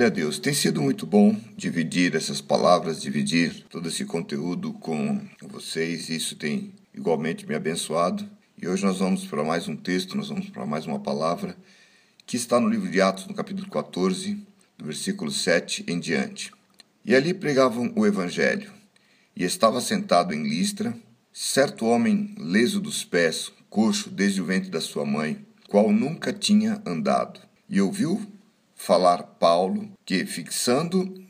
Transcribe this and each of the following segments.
Glória a Deus. Tem sido muito bom dividir essas palavras, dividir todo esse conteúdo com vocês. Isso tem igualmente me abençoado. E hoje nós vamos para mais um texto, nós vamos para mais uma palavra que está no livro de Atos, no capítulo 14, do versículo 7 em diante. E ali pregavam o evangelho. E estava sentado em Listra certo homem leso dos pés, coxo desde o ventre da sua mãe, qual nunca tinha andado. E ouviu falar Paulo, que, fixando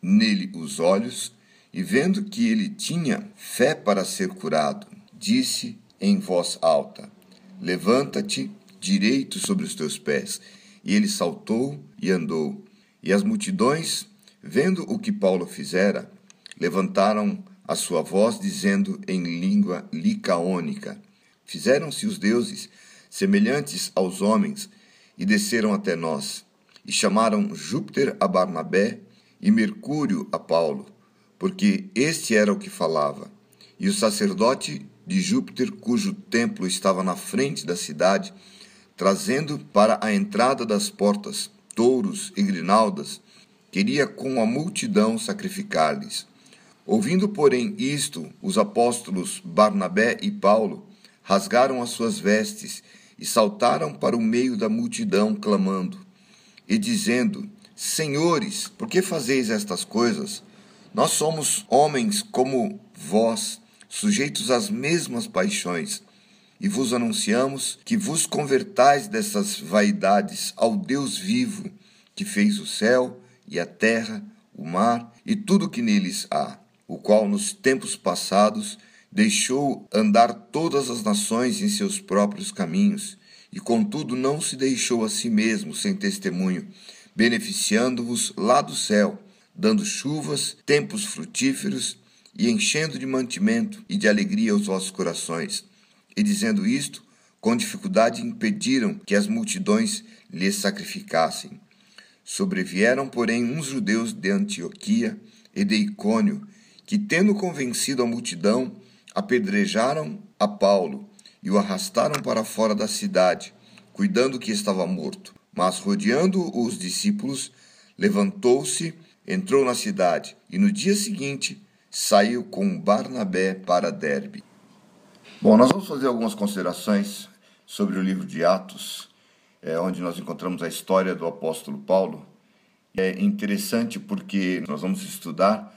nele os olhos e vendo que ele tinha fé para ser curado, disse em voz alta: Levanta-te direito sobre os teus pés. E ele saltou e andou. E as multidões, vendo o que Paulo fizera, levantaram a sua voz, dizendo em língua licaônica: Fizeram-se os deuses semelhantes aos homens e desceram até nós e chamaram Júpiter a Barnabé e Mercúrio a Paulo, porque este era o que falava. E o sacerdote de Júpiter, cujo templo estava na frente da cidade, trazendo para a entrada das portas touros e grinaldas, queria com a multidão sacrificar-lhes. Ouvindo, porém, isto, os apóstolos Barnabé e Paulo rasgaram as suas vestes e saltaram para o meio da multidão, clamando: e dizendo: Senhores, por que fazeis estas coisas? Nós somos homens como vós, sujeitos às mesmas paixões, e vos anunciamos que vos convertais dessas vaidades ao Deus vivo, que fez o céu e a terra, o mar e tudo que neles há, o qual nos tempos passados deixou andar todas as nações em seus próprios caminhos e contudo não se deixou a si mesmo sem testemunho, beneficiando-vos lá do céu, dando chuvas, tempos frutíferos e enchendo de mantimento e de alegria os vossos corações. E dizendo isto, com dificuldade impediram que as multidões lhes sacrificassem. Sobrevieram, porém, uns judeus de Antioquia e de Icônio, que, tendo convencido a multidão, apedrejaram a Paulo e o arrastaram para fora da cidade, cuidando que estava morto. Mas, rodeando os discípulos, levantou-se, entrou na cidade e no dia seguinte saiu com Barnabé para Derbe. Bom, nós vamos fazer algumas considerações sobre o livro de Atos, é, onde nós encontramos a história do apóstolo Paulo. É interessante porque nós vamos estudar,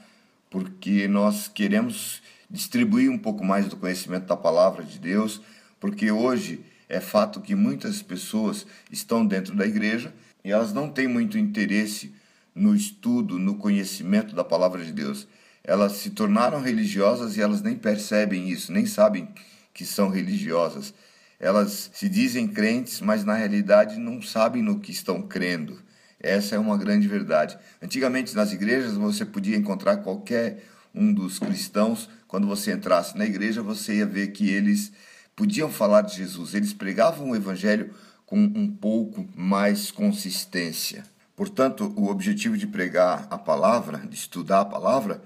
porque nós queremos distribuir um pouco mais do conhecimento da palavra de Deus, porque hoje é fato que muitas pessoas estão dentro da igreja e elas não têm muito interesse no estudo, no conhecimento da palavra de Deus. Elas se tornaram religiosas e elas nem percebem isso, nem sabem que são religiosas. Elas se dizem crentes, mas na realidade não sabem no que estão crendo. Essa é uma grande verdade. Antigamente nas igrejas você podia encontrar qualquer um dos cristãos, quando você entrasse na igreja, você ia ver que eles podiam falar de Jesus, eles pregavam o evangelho com um pouco mais consistência. Portanto, o objetivo de pregar a palavra, de estudar a palavra,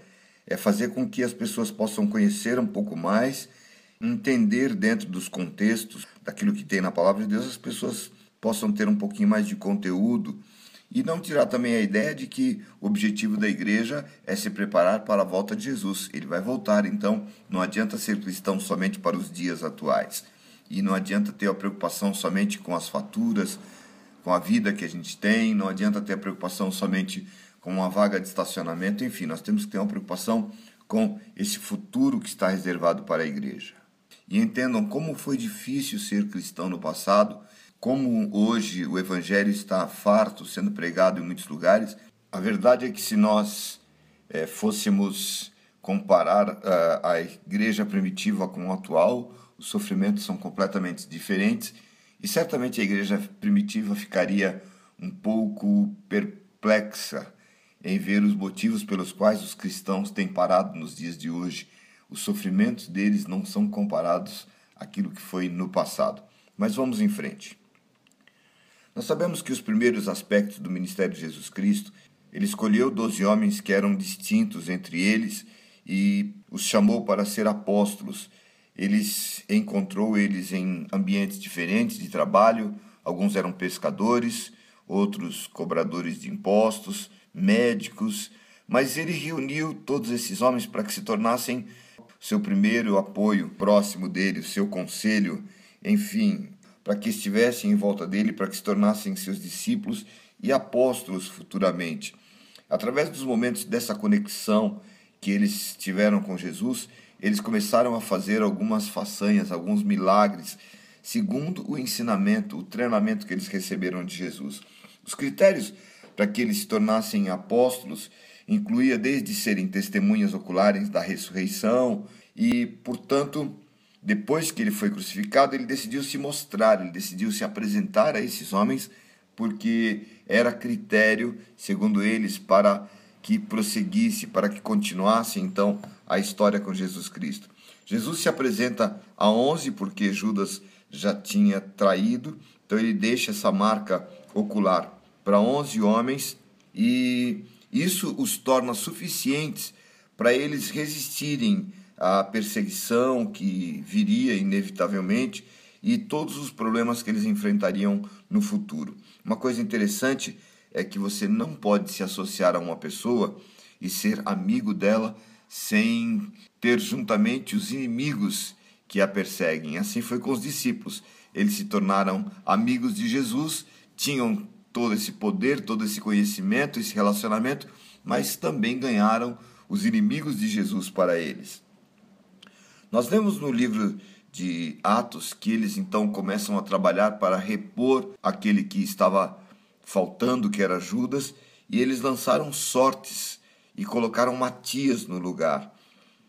é fazer com que as pessoas possam conhecer um pouco mais, entender dentro dos contextos daquilo que tem na palavra de Deus, as pessoas possam ter um pouquinho mais de conteúdo e não tirar também a ideia de que o objetivo da igreja é se preparar para a volta de Jesus. Ele vai voltar, então não adianta ser cristão somente para os dias atuais. E não adianta ter a preocupação somente com as faturas, com a vida que a gente tem, não adianta ter a preocupação somente com uma vaga de estacionamento, enfim, nós temos que ter uma preocupação com esse futuro que está reservado para a igreja. E entendam como foi difícil ser cristão no passado como hoje o evangelho está farto sendo pregado em muitos lugares, a verdade é que se nós é, fôssemos comparar uh, a igreja primitiva com a atual, os sofrimentos são completamente diferentes e certamente a igreja primitiva ficaria um pouco perplexa em ver os motivos pelos quais os cristãos têm parado nos dias de hoje. Os sofrimentos deles não são comparados àquilo que foi no passado. Mas vamos em frente. Nós sabemos que os primeiros aspectos do ministério de Jesus Cristo, ele escolheu doze homens que eram distintos entre eles e os chamou para ser apóstolos. Eles encontrou eles em ambientes diferentes de trabalho, alguns eram pescadores, outros cobradores de impostos, médicos, mas ele reuniu todos esses homens para que se tornassem seu primeiro apoio próximo dele, seu conselho, enfim, para que estivessem em volta dele, para que se tornassem seus discípulos e apóstolos futuramente. Através dos momentos dessa conexão que eles tiveram com Jesus, eles começaram a fazer algumas façanhas, alguns milagres, segundo o ensinamento, o treinamento que eles receberam de Jesus. Os critérios para que eles se tornassem apóstolos incluía desde serem testemunhas oculares da ressurreição e, portanto, depois que ele foi crucificado, ele decidiu se mostrar, ele decidiu se apresentar a esses homens, porque era critério, segundo eles, para que prosseguisse, para que continuasse então a história com Jesus Cristo. Jesus se apresenta a onze porque Judas já tinha traído, então ele deixa essa marca ocular para onze homens e isso os torna suficientes para eles resistirem à perseguição que viria inevitavelmente e todos os problemas que eles enfrentariam no futuro. Uma coisa interessante é que você não pode se associar a uma pessoa e ser amigo dela sem ter juntamente os inimigos que a perseguem. Assim foi com os discípulos. Eles se tornaram amigos de Jesus, tinham todo esse poder, todo esse conhecimento, esse relacionamento, mas também ganharam os inimigos de Jesus para eles. Nós vemos no livro de Atos que eles então começam a trabalhar para repor aquele que estava faltando, que era Judas, e eles lançaram sortes e colocaram Matias no lugar.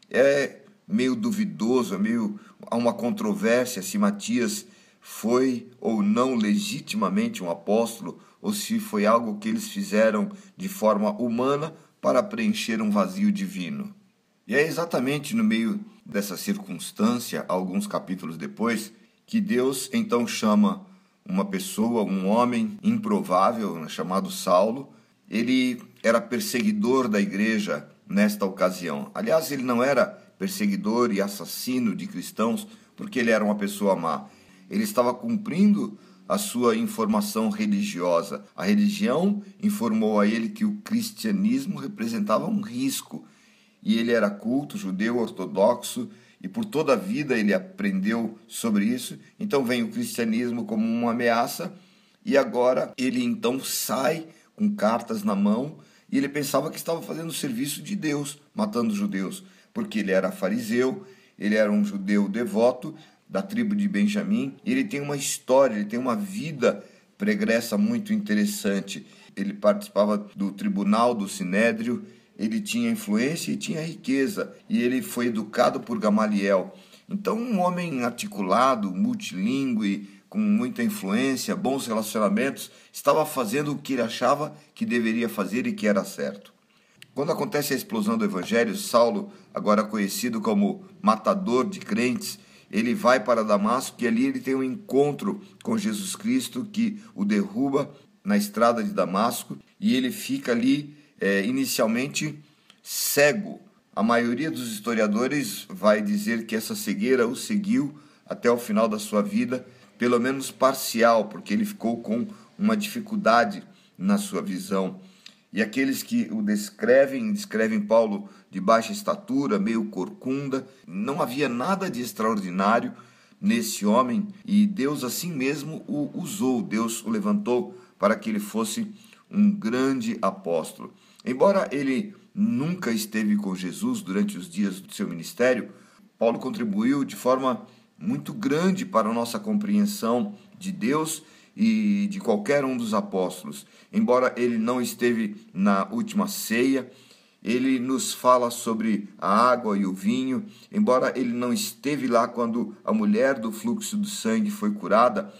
É meio duvidoso, é meio há uma controvérsia se Matias foi ou não legitimamente um apóstolo ou se foi algo que eles fizeram de forma humana para preencher um vazio divino. E é exatamente no meio dessa circunstância, alguns capítulos depois, que Deus então chama uma pessoa, um homem improvável, né, chamado Saulo. Ele era perseguidor da igreja nesta ocasião. Aliás, ele não era perseguidor e assassino de cristãos porque ele era uma pessoa má. Ele estava cumprindo a sua informação religiosa. A religião informou a ele que o cristianismo representava um risco. E ele era culto, judeu, ortodoxo, e por toda a vida ele aprendeu sobre isso. Então vem o cristianismo como uma ameaça, e agora ele então sai com cartas na mão, e ele pensava que estava fazendo o serviço de Deus, matando judeus, porque ele era fariseu, ele era um judeu devoto, da tribo de Benjamim. Ele tem uma história, ele tem uma vida pregressa muito interessante. Ele participava do tribunal do Sinédrio, ele tinha influência e tinha riqueza, e ele foi educado por Gamaliel. Então, um homem articulado, multilingüe, com muita influência, bons relacionamentos, estava fazendo o que ele achava que deveria fazer e que era certo. Quando acontece a explosão do evangelho, Saulo, agora conhecido como matador de crentes, ele vai para Damasco e ali ele tem um encontro com Jesus Cristo que o derruba na estrada de Damasco e ele fica ali é, inicialmente cego. A maioria dos historiadores vai dizer que essa cegueira o seguiu até o final da sua vida, pelo menos parcial, porque ele ficou com uma dificuldade na sua visão. E aqueles que o descrevem, descrevem Paulo de baixa estatura, meio corcunda. Não havia nada de extraordinário nesse homem e Deus assim mesmo o usou, Deus o levantou para que ele fosse um grande apóstolo. Embora ele nunca esteve com Jesus durante os dias do seu ministério, Paulo contribuiu de forma muito grande para a nossa compreensão de Deus e de qualquer um dos apóstolos. Embora ele não esteve na última ceia, ele nos fala sobre a água e o vinho. Embora ele não esteve lá quando a mulher do fluxo do sangue foi curada,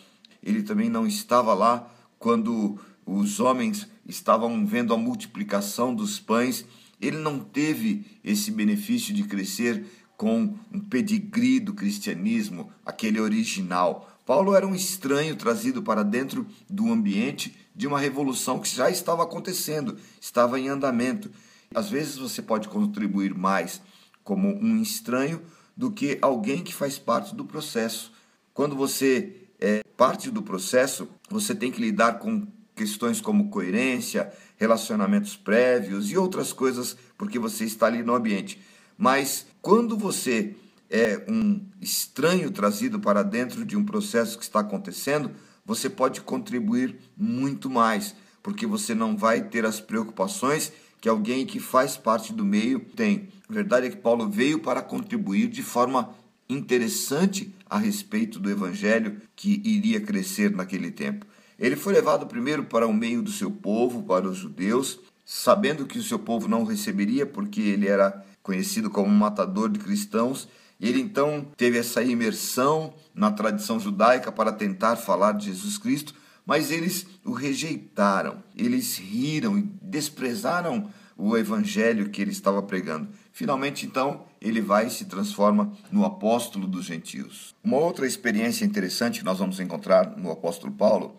ele também não estava lá quando os homens estavam vendo a multiplicação dos pães. Ele não teve esse benefício de crescer com um pedigree do cristianismo, aquele original. Paulo era um estranho trazido para dentro do ambiente de uma revolução que já estava acontecendo, estava em andamento. Às vezes você pode contribuir mais como um estranho do que alguém que faz parte do processo. Quando você é parte do processo, você tem que lidar com questões como coerência, relacionamentos prévios e outras coisas, porque você está ali no ambiente. Mas quando você é um estranho trazido para dentro de um processo que está acontecendo, você pode contribuir muito mais, porque você não vai ter as preocupações que alguém que faz parte do meio tem. A verdade é que Paulo veio para contribuir de forma interessante a respeito do evangelho que iria crescer naquele tempo. Ele foi levado primeiro para o meio do seu povo, para os judeus, sabendo que o seu povo não receberia porque ele era conhecido como matador de cristãos. Ele então teve essa imersão na tradição judaica para tentar falar de Jesus Cristo, mas eles o rejeitaram, eles riram e desprezaram o evangelho que ele estava pregando. Finalmente, então, ele vai e se transforma no apóstolo dos gentios. Uma outra experiência interessante que nós vamos encontrar no apóstolo Paulo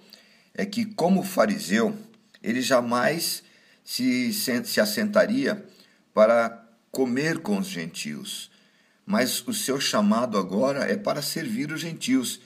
é que, como fariseu, ele jamais se, se assentaria para comer com os gentios, mas o seu chamado agora é para servir os gentios.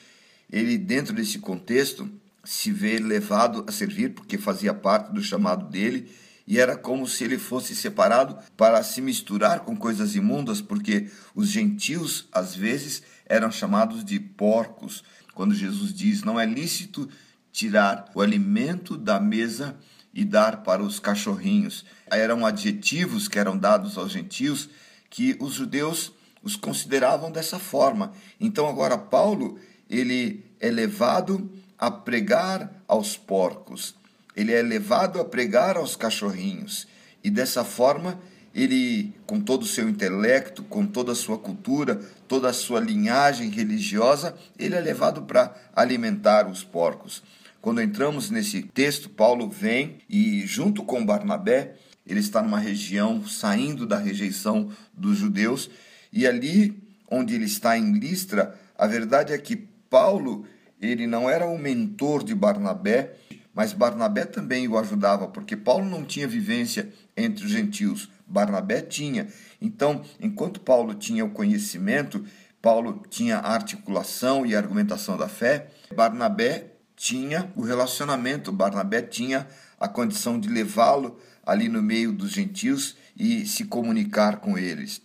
Ele, dentro desse contexto, se vê levado a servir porque fazia parte do chamado dele e era como se ele fosse separado para se misturar com coisas imundas, porque os gentios às vezes eram chamados de porcos. Quando Jesus diz: "Não é lícito tirar o alimento da mesa e dar para os cachorrinhos. Eram adjetivos que eram dados aos gentios que os judeus os consideravam dessa forma. Então agora Paulo, ele é levado a pregar aos porcos. Ele é levado a pregar aos cachorrinhos. E dessa forma, ele, com todo o seu intelecto, com toda a sua cultura, toda a sua linhagem religiosa, ele é levado para alimentar os porcos. Quando entramos nesse texto, Paulo vem e, junto com Barnabé, ele está numa região saindo da rejeição dos judeus, e ali onde ele está em Listra, a verdade é que Paulo, ele não era o mentor de Barnabé, mas Barnabé também o ajudava, porque Paulo não tinha vivência entre os gentios, Barnabé tinha. Então, enquanto Paulo tinha o conhecimento, Paulo tinha a articulação e a argumentação da fé, Barnabé tinha o relacionamento, Barnabé tinha a condição de levá-lo ali no meio dos gentios e se comunicar com eles.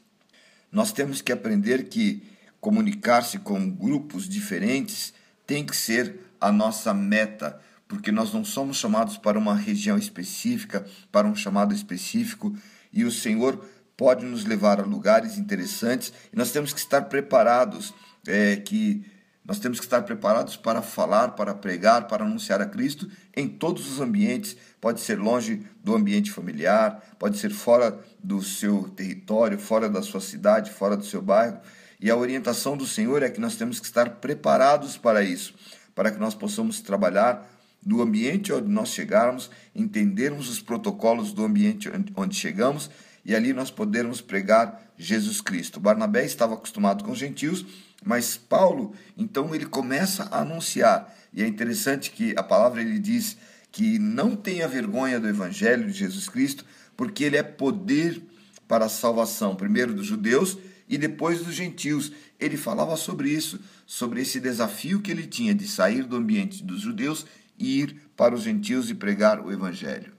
Nós temos que aprender que comunicar-se com grupos diferentes tem que ser a nossa meta, porque nós não somos chamados para uma região específica, para um chamado específico, e o Senhor pode nos levar a lugares interessantes e nós temos que estar preparados, é, que nós temos que estar preparados para falar, para pregar, para anunciar a Cristo em todos os ambientes. Pode ser longe do ambiente familiar, pode ser fora do seu território, fora da sua cidade, fora do seu bairro. E a orientação do Senhor é que nós temos que estar preparados para isso, para que nós possamos trabalhar no ambiente onde nós chegarmos, entendermos os protocolos do ambiente onde chegamos e ali nós podermos pregar Jesus Cristo. Barnabé estava acostumado com os gentios mas Paulo, então, ele começa a anunciar. E é interessante que a palavra ele diz que não tenha vergonha do evangelho de Jesus Cristo, porque ele é poder para a salvação, primeiro dos judeus e depois dos gentios. Ele falava sobre isso, sobre esse desafio que ele tinha de sair do ambiente dos judeus e ir para os gentios e pregar o evangelho.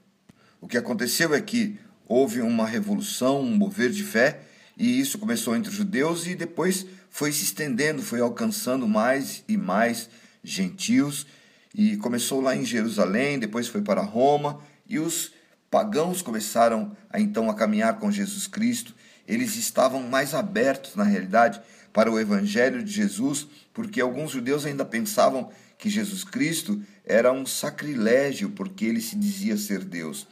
O que aconteceu é que houve uma revolução, um mover de fé, e isso começou entre os judeus e depois foi se estendendo, foi alcançando mais e mais gentios e começou lá em Jerusalém, depois foi para Roma e os pagãos começaram a então a caminhar com Jesus Cristo. Eles estavam mais abertos na realidade para o evangelho de Jesus, porque alguns judeus ainda pensavam que Jesus Cristo era um sacrilégio porque ele se dizia ser Deus.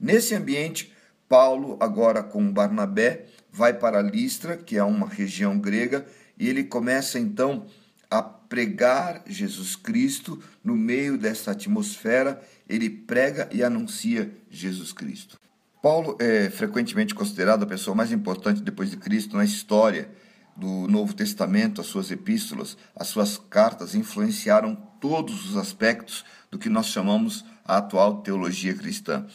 Nesse ambiente, Paulo, agora com Barnabé, vai para Listra, que é uma região grega, e ele começa então a pregar Jesus Cristo no meio dessa atmosfera, ele prega e anuncia Jesus Cristo. Paulo é frequentemente considerado a pessoa mais importante depois de Cristo na história do Novo Testamento, as suas epístolas, as suas cartas influenciaram todos os aspectos do que nós chamamos a atual teologia cristã.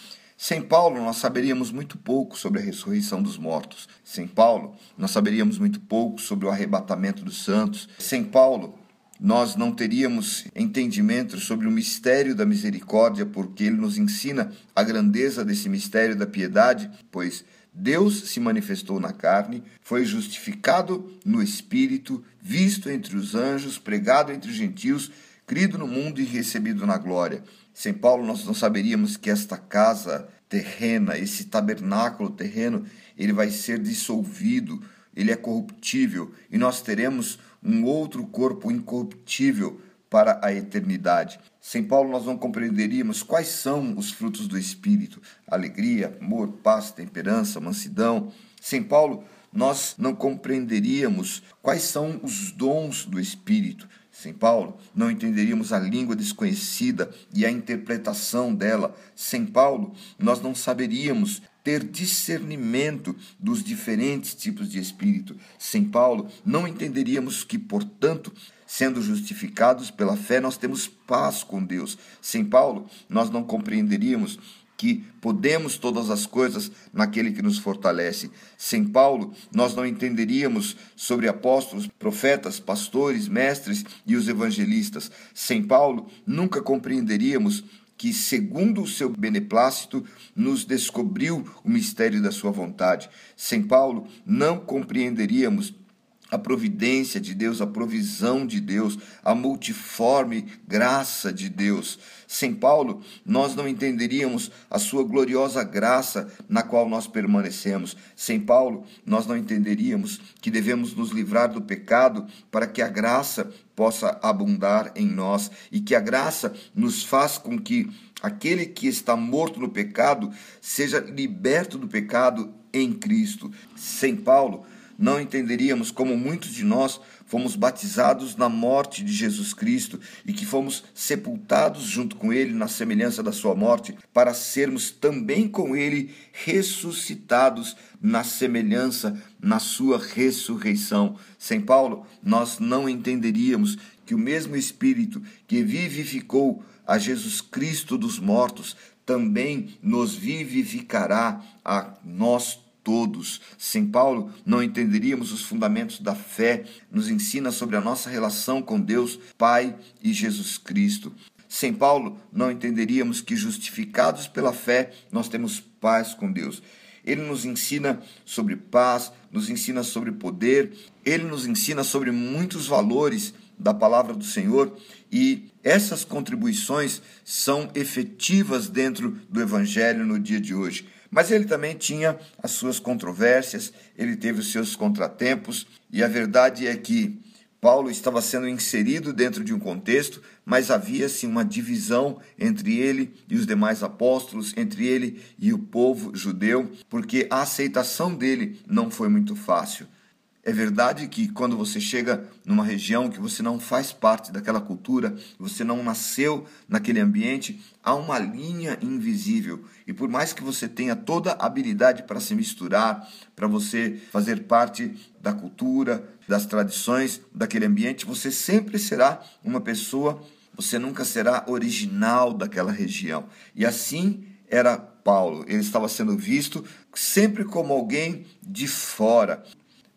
Sem Paulo, nós saberíamos muito pouco sobre a ressurreição dos mortos. Sem Paulo, nós saberíamos muito pouco sobre o arrebatamento dos santos. Sem Paulo, nós não teríamos entendimento sobre o mistério da misericórdia, porque ele nos ensina a grandeza desse mistério da piedade, pois Deus se manifestou na carne, foi justificado no espírito, visto entre os anjos, pregado entre os gentios, crido no mundo e recebido na glória. Sem Paulo, nós não saberíamos que esta casa terrena, esse tabernáculo terreno, ele vai ser dissolvido, ele é corruptível e nós teremos um outro corpo incorruptível para a eternidade. Sem Paulo, nós não compreenderíamos quais são os frutos do Espírito: alegria, amor, paz, temperança, mansidão. Sem Paulo, nós não compreenderíamos quais são os dons do Espírito. Sem Paulo, não entenderíamos a língua desconhecida e a interpretação dela. Sem Paulo, nós não saberíamos ter discernimento dos diferentes tipos de espírito. Sem Paulo, não entenderíamos que, portanto, sendo justificados pela fé, nós temos paz com Deus. Sem Paulo, nós não compreenderíamos que podemos todas as coisas naquele que nos fortalece. Sem Paulo, nós não entenderíamos sobre apóstolos, profetas, pastores, mestres e os evangelistas. Sem Paulo, nunca compreenderíamos que, segundo o seu beneplácito, nos descobriu o mistério da sua vontade. Sem Paulo, não compreenderíamos a providência de Deus, a provisão de Deus, a multiforme graça de Deus. Sem Paulo, nós não entenderíamos a sua gloriosa graça na qual nós permanecemos. Sem Paulo, nós não entenderíamos que devemos nos livrar do pecado para que a graça possa abundar em nós e que a graça nos faz com que aquele que está morto no pecado seja liberto do pecado em Cristo. Sem Paulo, não entenderíamos como muitos de nós fomos batizados na morte de Jesus Cristo e que fomos sepultados junto com Ele na semelhança da Sua morte, para sermos também com Ele ressuscitados na semelhança, na Sua ressurreição. Sem Paulo, nós não entenderíamos que o mesmo Espírito que vivificou a Jesus Cristo dos mortos também nos vivificará a nós todos. Sem Paulo, não entenderíamos os fundamentos da fé, nos ensina sobre a nossa relação com Deus, Pai e Jesus Cristo. Sem Paulo, não entenderíamos que, justificados pela fé, nós temos paz com Deus. Ele nos ensina sobre paz, nos ensina sobre poder, ele nos ensina sobre muitos valores da palavra do Senhor e essas contribuições são efetivas dentro do Evangelho no dia de hoje. Mas ele também tinha as suas controvérsias, ele teve os seus contratempos, e a verdade é que Paulo estava sendo inserido dentro de um contexto, mas havia-se uma divisão entre ele e os demais apóstolos, entre ele e o povo judeu, porque a aceitação dele não foi muito fácil. É verdade que quando você chega numa região que você não faz parte daquela cultura, você não nasceu naquele ambiente, há uma linha invisível. E por mais que você tenha toda a habilidade para se misturar, para você fazer parte da cultura, das tradições daquele ambiente, você sempre será uma pessoa, você nunca será original daquela região. E assim era Paulo. Ele estava sendo visto sempre como alguém de fora.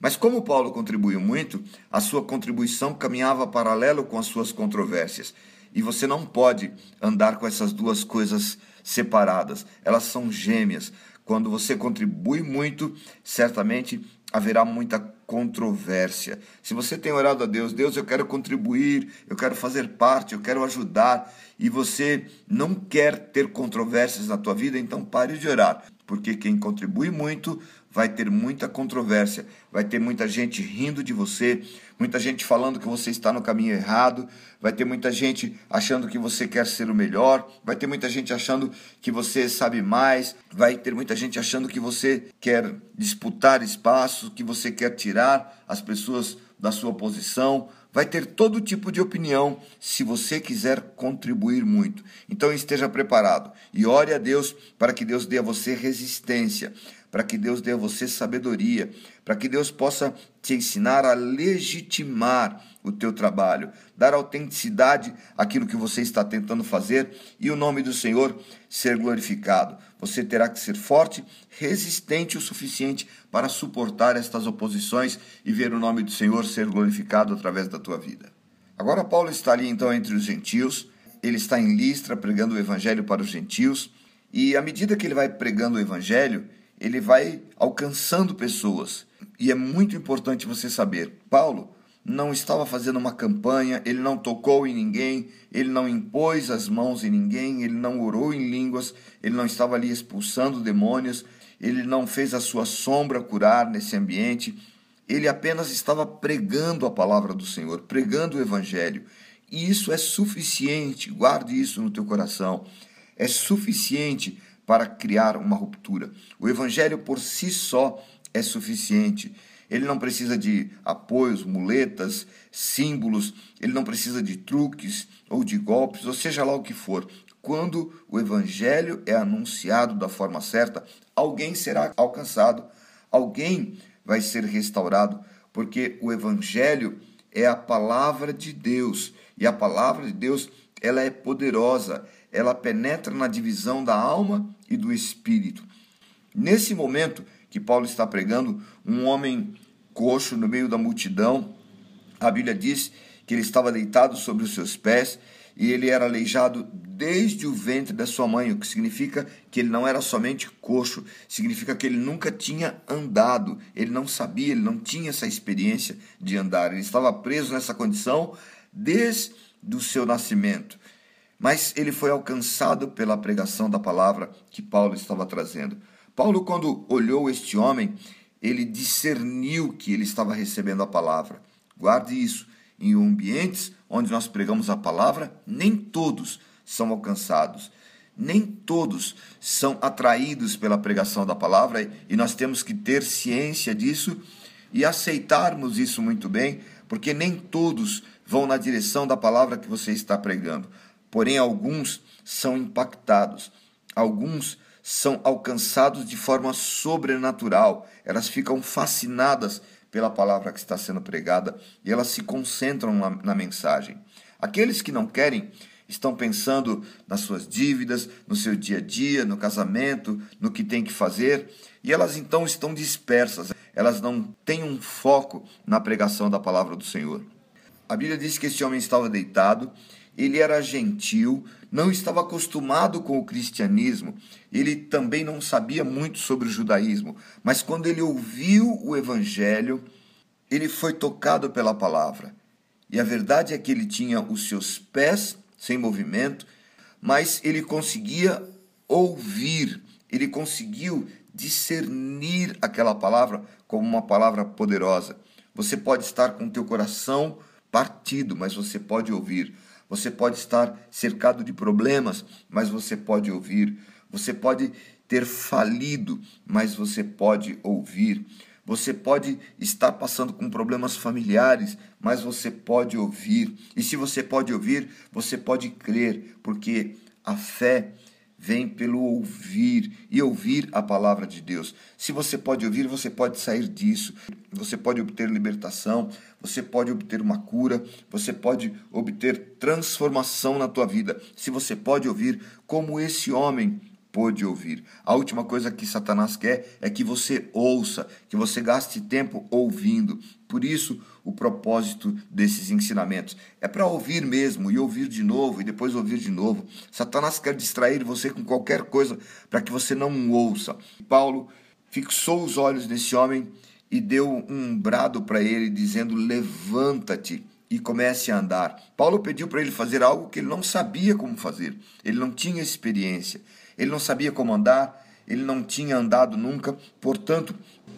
Mas como Paulo contribuiu muito, a sua contribuição caminhava paralelo com as suas controvérsias. E você não pode andar com essas duas coisas separadas, elas são gêmeas. Quando você contribui muito, certamente haverá muita controvérsia. Se você tem orado a Deus, Deus, eu quero contribuir, eu quero fazer parte, eu quero ajudar, e você não quer ter controvérsias na tua vida, então pare de orar, porque quem contribui muito vai ter muita controvérsia, vai ter muita gente rindo de você, muita gente falando que você está no caminho errado, vai ter muita gente achando que você quer ser o melhor, vai ter muita gente achando que você sabe mais, vai ter muita gente achando que você quer disputar espaço, que você quer tirar as pessoas da sua posição, vai ter todo tipo de opinião se você quiser contribuir muito. Então esteja preparado e ore a Deus para que Deus dê a você resistência, para que Deus dê a você sabedoria, para que Deus possa te ensinar a legitimar o teu trabalho, dar autenticidade àquilo que você está tentando fazer e o nome do Senhor ser glorificado. Você terá que ser forte, resistente o suficiente para suportar estas oposições e ver o nome do Senhor ser glorificado através da tua vida. Agora, Paulo está ali então entre os gentios, ele está em Listra pregando o evangelho para os gentios, e à medida que ele vai pregando o evangelho, ele vai alcançando pessoas. E é muito importante você saber: Paulo não estava fazendo uma campanha, ele não tocou em ninguém, ele não impôs as mãos em ninguém, ele não orou em línguas, ele não estava ali expulsando demônios, ele não fez a sua sombra curar nesse ambiente. Ele apenas estava pregando a palavra do Senhor, pregando o evangelho. E isso é suficiente, guarde isso no teu coração. É suficiente para criar uma ruptura. O evangelho por si só é suficiente. Ele não precisa de apoios, muletas, símbolos, ele não precisa de truques ou de golpes, ou seja lá o que for. Quando o evangelho é anunciado da forma certa, alguém será alcançado, alguém vai ser restaurado, porque o evangelho é a palavra de Deus, e a palavra de Deus, ela é poderosa, ela penetra na divisão da alma e do espírito. Nesse momento que Paulo está pregando, um homem coxo no meio da multidão, a Bíblia diz que ele estava deitado sobre os seus pés e ele era aleijado desde o ventre da sua mãe, o que significa que ele não era somente coxo, significa que ele nunca tinha andado, ele não sabia, ele não tinha essa experiência de andar, ele estava preso nessa condição desde o seu nascimento. Mas ele foi alcançado pela pregação da palavra que Paulo estava trazendo. Paulo, quando olhou este homem, ele discerniu que ele estava recebendo a palavra. Guarde isso. Em ambientes onde nós pregamos a palavra, nem todos são alcançados, nem todos são atraídos pela pregação da palavra e nós temos que ter ciência disso e aceitarmos isso muito bem, porque nem todos vão na direção da palavra que você está pregando. Porém, alguns são impactados, alguns são alcançados de forma sobrenatural, elas ficam fascinadas pela palavra que está sendo pregada e elas se concentram na, na mensagem. Aqueles que não querem estão pensando nas suas dívidas, no seu dia a dia, no casamento, no que tem que fazer, e elas então estão dispersas, elas não têm um foco na pregação da palavra do Senhor. A Bíblia diz que esse homem estava deitado, ele era gentil, não estava acostumado com o cristianismo, ele também não sabia muito sobre o judaísmo, mas quando ele ouviu o evangelho, ele foi tocado pela palavra. E a verdade é que ele tinha os seus pés sem movimento, mas ele conseguia ouvir, ele conseguiu discernir aquela palavra como uma palavra poderosa. Você pode estar com o teu coração partido, mas você pode ouvir. Você pode estar cercado de problemas, mas você pode ouvir. Você pode ter falido, mas você pode ouvir. Você pode estar passando com problemas familiares, mas você pode ouvir. E se você pode ouvir, você pode crer, porque a fé vem pelo ouvir e ouvir a palavra de Deus. Se você pode ouvir, você pode sair disso. Você pode obter libertação, você pode obter uma cura, você pode obter transformação na tua vida. Se você pode ouvir como esse homem pôde ouvir. A última coisa que Satanás quer é que você ouça, que você gaste tempo ouvindo. Por isso, o propósito desses ensinamentos é para ouvir mesmo e ouvir de novo e depois ouvir de novo. Satanás quer distrair você com qualquer coisa para que você não ouça. Paulo fixou os olhos nesse homem e deu um brado para ele, dizendo: Levanta-te e comece a andar. Paulo pediu para ele fazer algo que ele não sabia como fazer, ele não tinha experiência. Ele não sabia como andar, ele não tinha andado nunca, portanto,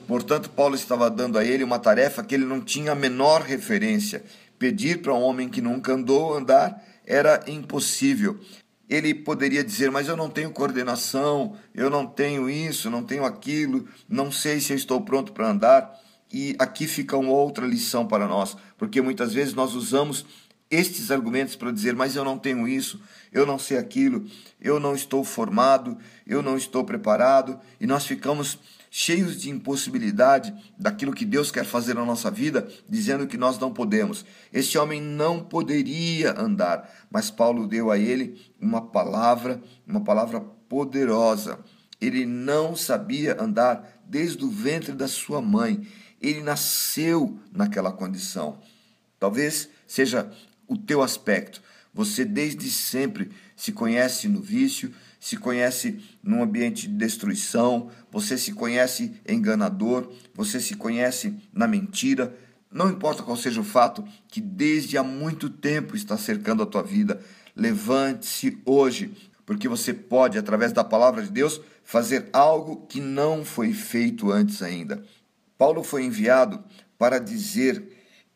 portanto Paulo estava dando a ele uma tarefa que ele não tinha a menor referência. Pedir para um homem que nunca andou andar era impossível. Ele poderia dizer: Mas eu não tenho coordenação, eu não tenho isso, não tenho aquilo, não sei se eu estou pronto para andar. E aqui fica uma outra lição para nós, porque muitas vezes nós usamos estes argumentos para dizer, mas eu não tenho isso, eu não sei aquilo, eu não estou formado, eu não estou preparado, e nós ficamos cheios de impossibilidade daquilo que Deus quer fazer na nossa vida, dizendo que nós não podemos. Este homem não poderia andar, mas Paulo deu a ele uma palavra, uma palavra poderosa. Ele não sabia andar desde o ventre da sua mãe. Ele nasceu naquela condição. Talvez seja o teu aspecto. Você desde sempre se conhece no vício, se conhece num ambiente de destruição, você se conhece enganador, você se conhece na mentira. Não importa qual seja o fato que desde há muito tempo está cercando a tua vida, levante-se hoje, porque você pode, através da palavra de Deus, fazer algo que não foi feito antes ainda. Paulo foi enviado para dizer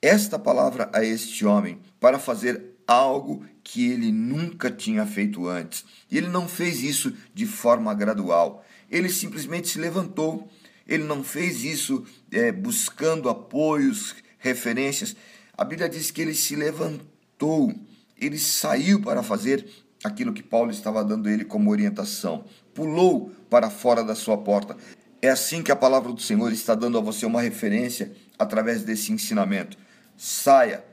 esta palavra a este homem, para fazer algo que ele nunca tinha feito antes. E ele não fez isso de forma gradual. Ele simplesmente se levantou. Ele não fez isso é, buscando apoios, referências. A Bíblia diz que ele se levantou. Ele saiu para fazer aquilo que Paulo estava dando ele como orientação. Pulou para fora da sua porta. É assim que a palavra do Senhor está dando a você uma referência através desse ensinamento. Saia,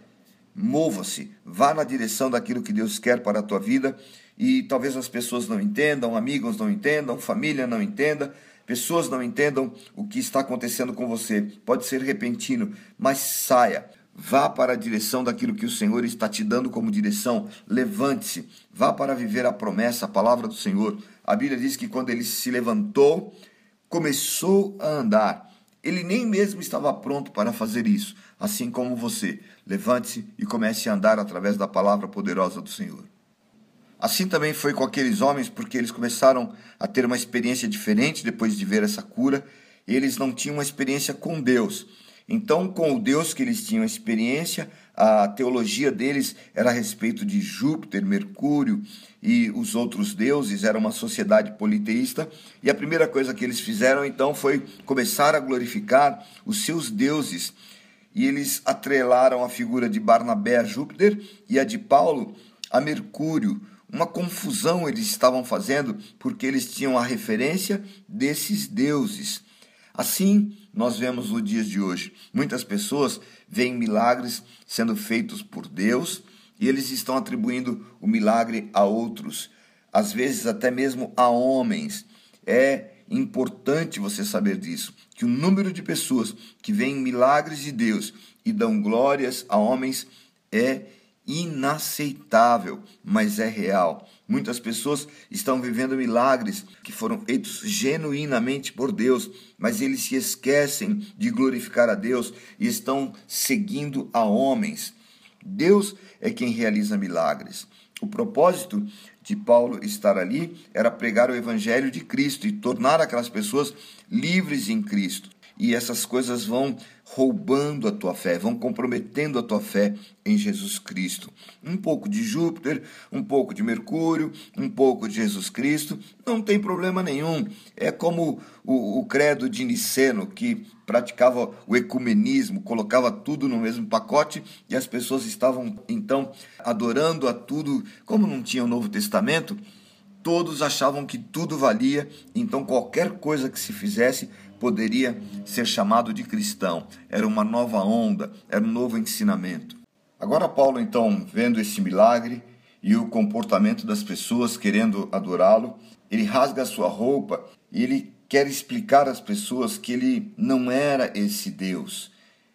mova-se, vá na direção daquilo que Deus quer para a tua vida e talvez as pessoas não entendam, amigos não entendam, família não entenda, pessoas não entendam o que está acontecendo com você. Pode ser repentino, mas saia. Vá para a direção daquilo que o Senhor está te dando como direção. Levante-se. Vá para viver a promessa, a palavra do Senhor. A Bíblia diz que quando ele se levantou, começou a andar. Ele nem mesmo estava pronto para fazer isso, assim como você. Levante-se e comece a andar através da palavra poderosa do Senhor. Assim também foi com aqueles homens, porque eles começaram a ter uma experiência diferente depois de ver essa cura. Eles não tinham uma experiência com Deus. Então, com o Deus que eles tinham experiência, a teologia deles era a respeito de Júpiter, Mercúrio e os outros deuses, era uma sociedade politeísta. E a primeira coisa que eles fizeram então foi começar a glorificar os seus deuses e eles atrelaram a figura de Barnabé a Júpiter e a de Paulo a Mercúrio. Uma confusão eles estavam fazendo porque eles tinham a referência desses deuses. Assim, nós vemos nos dias de hoje, muitas pessoas veem milagres sendo feitos por Deus e eles estão atribuindo o milagre a outros, às vezes até mesmo a homens. É importante você saber disso, que o número de pessoas que veem milagres de Deus e dão glórias a homens é inaceitável, mas é real. Muitas pessoas estão vivendo milagres que foram feitos genuinamente por Deus, mas eles se esquecem de glorificar a Deus e estão seguindo a homens. Deus é quem realiza milagres. O propósito de Paulo estar ali era pregar o evangelho de Cristo e tornar aquelas pessoas livres em Cristo. E essas coisas vão roubando a tua fé, vão comprometendo a tua fé em Jesus Cristo. Um pouco de Júpiter, um pouco de Mercúrio, um pouco de Jesus Cristo, não tem problema nenhum. É como o, o credo de Niceno, que praticava o ecumenismo, colocava tudo no mesmo pacote e as pessoas estavam então adorando a tudo, como não tinha o Novo Testamento, todos achavam que tudo valia, então qualquer coisa que se fizesse poderia ser chamado de cristão. Era uma nova onda, era um novo ensinamento. Agora Paulo então, vendo esse milagre e o comportamento das pessoas querendo adorá-lo, ele rasga a sua roupa e ele quer explicar às pessoas que ele não era esse Deus.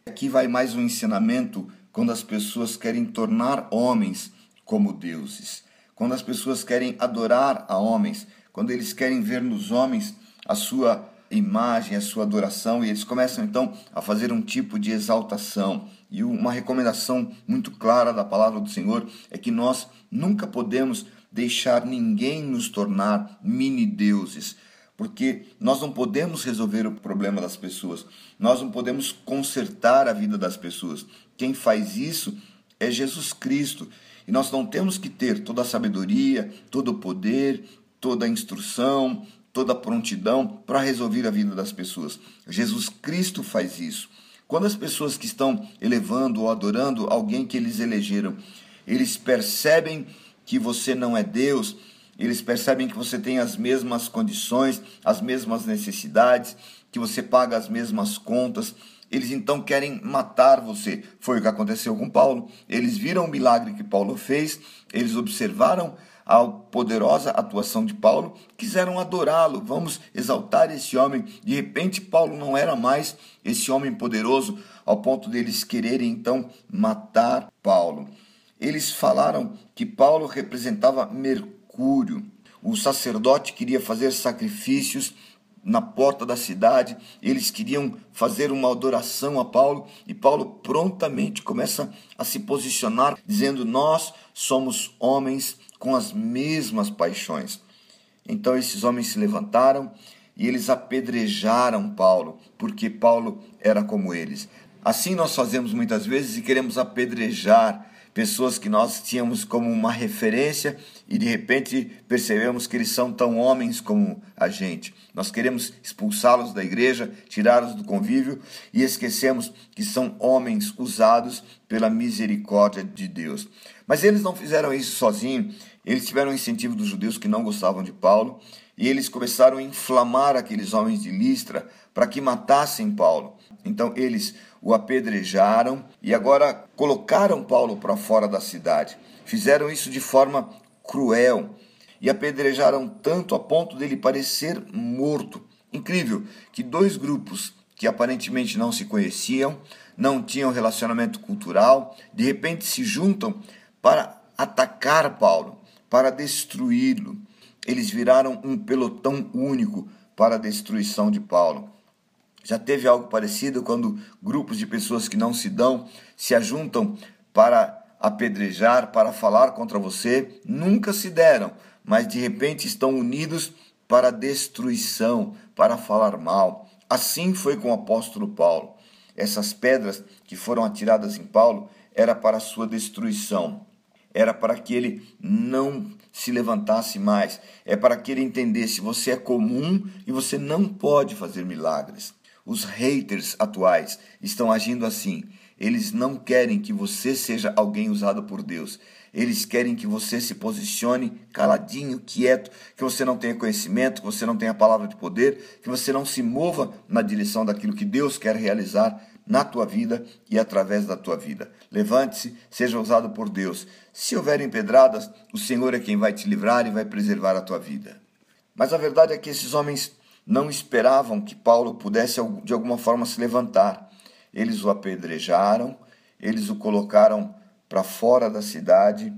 Aqui vai mais um ensinamento quando as pessoas querem tornar homens como deuses, quando as pessoas querem adorar a homens, quando eles querem ver nos homens a sua imagem, a sua adoração, e eles começam então a fazer um tipo de exaltação. E uma recomendação muito clara da palavra do Senhor é que nós nunca podemos deixar ninguém nos tornar mini deuses porque nós não podemos resolver o problema das pessoas, nós não podemos consertar a vida das pessoas. Quem faz isso é Jesus Cristo. E nós não temos que ter toda a sabedoria, todo o poder, toda a instrução, toda a prontidão para resolver a vida das pessoas. Jesus Cristo faz isso. Quando as pessoas que estão elevando ou adorando alguém que eles elegeram, eles percebem que você não é Deus, eles percebem que você tem as mesmas condições, as mesmas necessidades, que você paga as mesmas contas. Eles então querem matar você. Foi o que aconteceu com Paulo. Eles viram o milagre que Paulo fez, eles observaram a poderosa atuação de Paulo, quiseram adorá-lo. Vamos exaltar esse homem. De repente, Paulo não era mais esse homem poderoso ao ponto deles quererem então matar Paulo. Ele eles falaram que Paulo representava Mercúrio. O sacerdote queria fazer sacrifícios na porta da cidade, eles queriam fazer uma adoração a Paulo e Paulo prontamente começa a se posicionar, dizendo: Nós somos homens com as mesmas paixões. Então esses homens se levantaram e eles apedrejaram Paulo, porque Paulo era como eles. Assim nós fazemos muitas vezes e queremos apedrejar pessoas que nós tínhamos como uma referência e de repente percebemos que eles são tão homens como a gente. Nós queremos expulsá-los da igreja, tirá-los do convívio e esquecemos que são homens usados pela misericórdia de Deus. Mas eles não fizeram isso sozinhos, eles tiveram o incentivo dos judeus que não gostavam de Paulo e eles começaram a inflamar aqueles homens de Listra para que matassem Paulo. Então eles o apedrejaram e agora colocaram Paulo para fora da cidade. Fizeram isso de forma cruel e apedrejaram tanto a ponto dele parecer morto. Incrível que dois grupos que aparentemente não se conheciam, não tinham relacionamento cultural, de repente se juntam para atacar Paulo, para destruí-lo. Eles viraram um pelotão único para a destruição de Paulo. Já teve algo parecido quando grupos de pessoas que não se dão se ajuntam para apedrejar, para falar contra você? Nunca se deram, mas de repente estão unidos para destruição, para falar mal. Assim foi com o apóstolo Paulo. Essas pedras que foram atiradas em Paulo era para sua destruição. Era para que ele não se levantasse mais. É para que ele entendesse: você é comum e você não pode fazer milagres. Os haters atuais estão agindo assim. Eles não querem que você seja alguém usado por Deus. Eles querem que você se posicione caladinho, quieto, que você não tenha conhecimento, que você não tenha palavra de poder, que você não se mova na direção daquilo que Deus quer realizar na tua vida e através da tua vida. Levante-se, seja usado por Deus. Se houver pedradas, o Senhor é quem vai te livrar e vai preservar a tua vida. Mas a verdade é que esses homens não esperavam que Paulo pudesse de alguma forma se levantar. Eles o apedrejaram, eles o colocaram para fora da cidade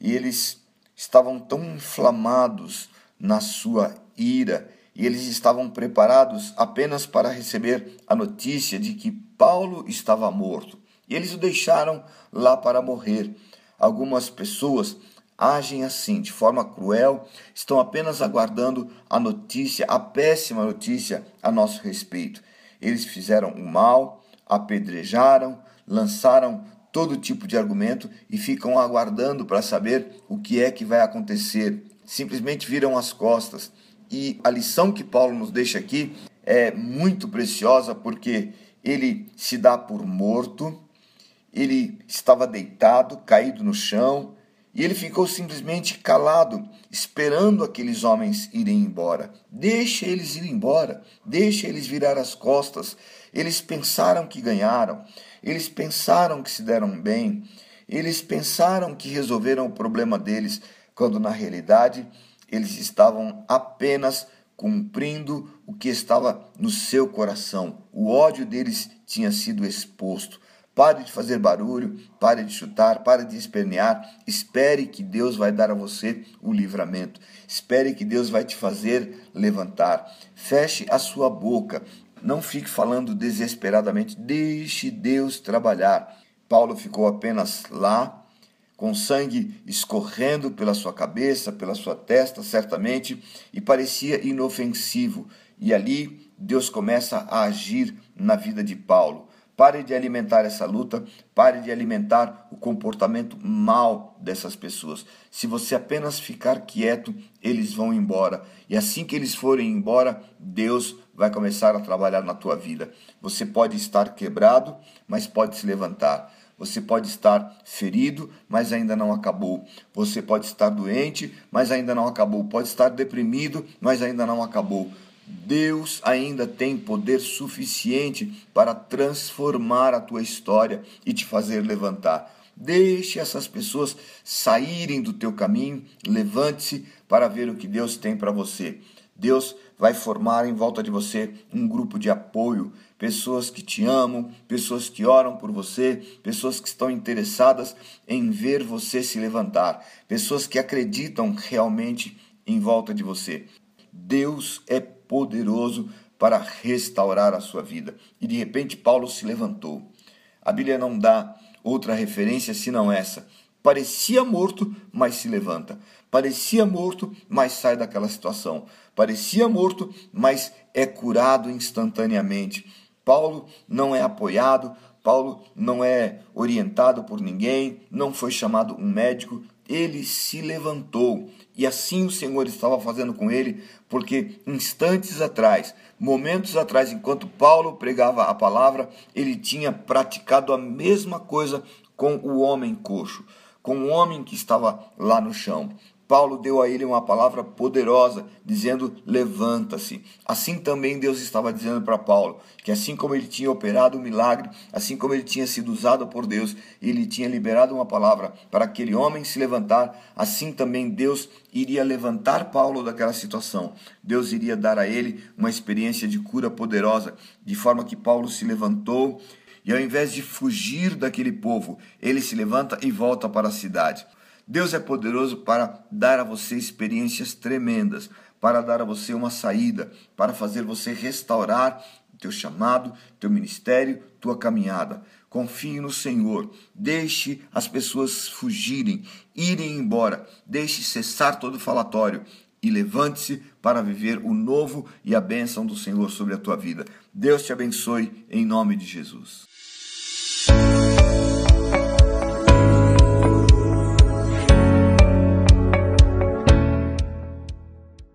e eles estavam tão inflamados na sua ira e eles estavam preparados apenas para receber a notícia de que Paulo estava morto. E eles o deixaram lá para morrer. Algumas pessoas agem assim, de forma cruel, estão apenas aguardando a notícia, a péssima notícia a nosso respeito. Eles fizeram o mal, apedrejaram, lançaram todo tipo de argumento e ficam aguardando para saber o que é que vai acontecer. Simplesmente viram as costas. E a lição que Paulo nos deixa aqui é muito preciosa porque ele se dá por morto, ele estava deitado, caído no chão, e ele ficou simplesmente calado, esperando aqueles homens irem embora. Deixa eles ir embora, deixa eles virar as costas. Eles pensaram que ganharam, eles pensaram que se deram bem, eles pensaram que resolveram o problema deles, quando na realidade eles estavam apenas cumprindo o que estava no seu coração. O ódio deles tinha sido exposto. Pare de fazer barulho, pare de chutar, pare de espernear. Espere que Deus vai dar a você o livramento. Espere que Deus vai te fazer levantar. Feche a sua boca. Não fique falando desesperadamente. Deixe Deus trabalhar. Paulo ficou apenas lá, com sangue escorrendo pela sua cabeça, pela sua testa, certamente, e parecia inofensivo. E ali Deus começa a agir na vida de Paulo. Pare de alimentar essa luta, pare de alimentar o comportamento mal dessas pessoas. Se você apenas ficar quieto, eles vão embora. E assim que eles forem embora, Deus vai começar a trabalhar na tua vida. Você pode estar quebrado, mas pode se levantar. Você pode estar ferido, mas ainda não acabou. Você pode estar doente, mas ainda não acabou. Pode estar deprimido, mas ainda não acabou. Deus ainda tem poder suficiente para transformar a tua história e te fazer levantar. Deixe essas pessoas saírem do teu caminho, levante-se para ver o que Deus tem para você. Deus vai formar em volta de você um grupo de apoio, pessoas que te amam, pessoas que oram por você, pessoas que estão interessadas em ver você se levantar, pessoas que acreditam realmente em volta de você. Deus é poderoso para restaurar a sua vida. E de repente Paulo se levantou. A Bíblia não dá outra referência senão essa. Parecia morto, mas se levanta. Parecia morto, mas sai daquela situação. Parecia morto, mas é curado instantaneamente. Paulo não é apoiado, Paulo não é orientado por ninguém, não foi chamado um médico, ele se levantou. E assim o Senhor estava fazendo com ele, porque instantes atrás, momentos atrás, enquanto Paulo pregava a palavra, ele tinha praticado a mesma coisa com o homem coxo, com o homem que estava lá no chão. Paulo deu a ele uma palavra poderosa, dizendo: levanta-se. Assim também Deus estava dizendo para Paulo que, assim como ele tinha operado o um milagre, assim como ele tinha sido usado por Deus, ele tinha liberado uma palavra para aquele homem se levantar, assim também Deus iria levantar Paulo daquela situação. Deus iria dar a ele uma experiência de cura poderosa, de forma que Paulo se levantou. E ao invés de fugir daquele povo, ele se levanta e volta para a cidade. Deus é poderoso para dar a você experiências tremendas, para dar a você uma saída, para fazer você restaurar teu chamado, teu ministério, tua caminhada. Confie no Senhor. Deixe as pessoas fugirem, irem embora. Deixe cessar todo falatório e levante-se para viver o novo e a bênção do Senhor sobre a tua vida. Deus te abençoe em nome de Jesus.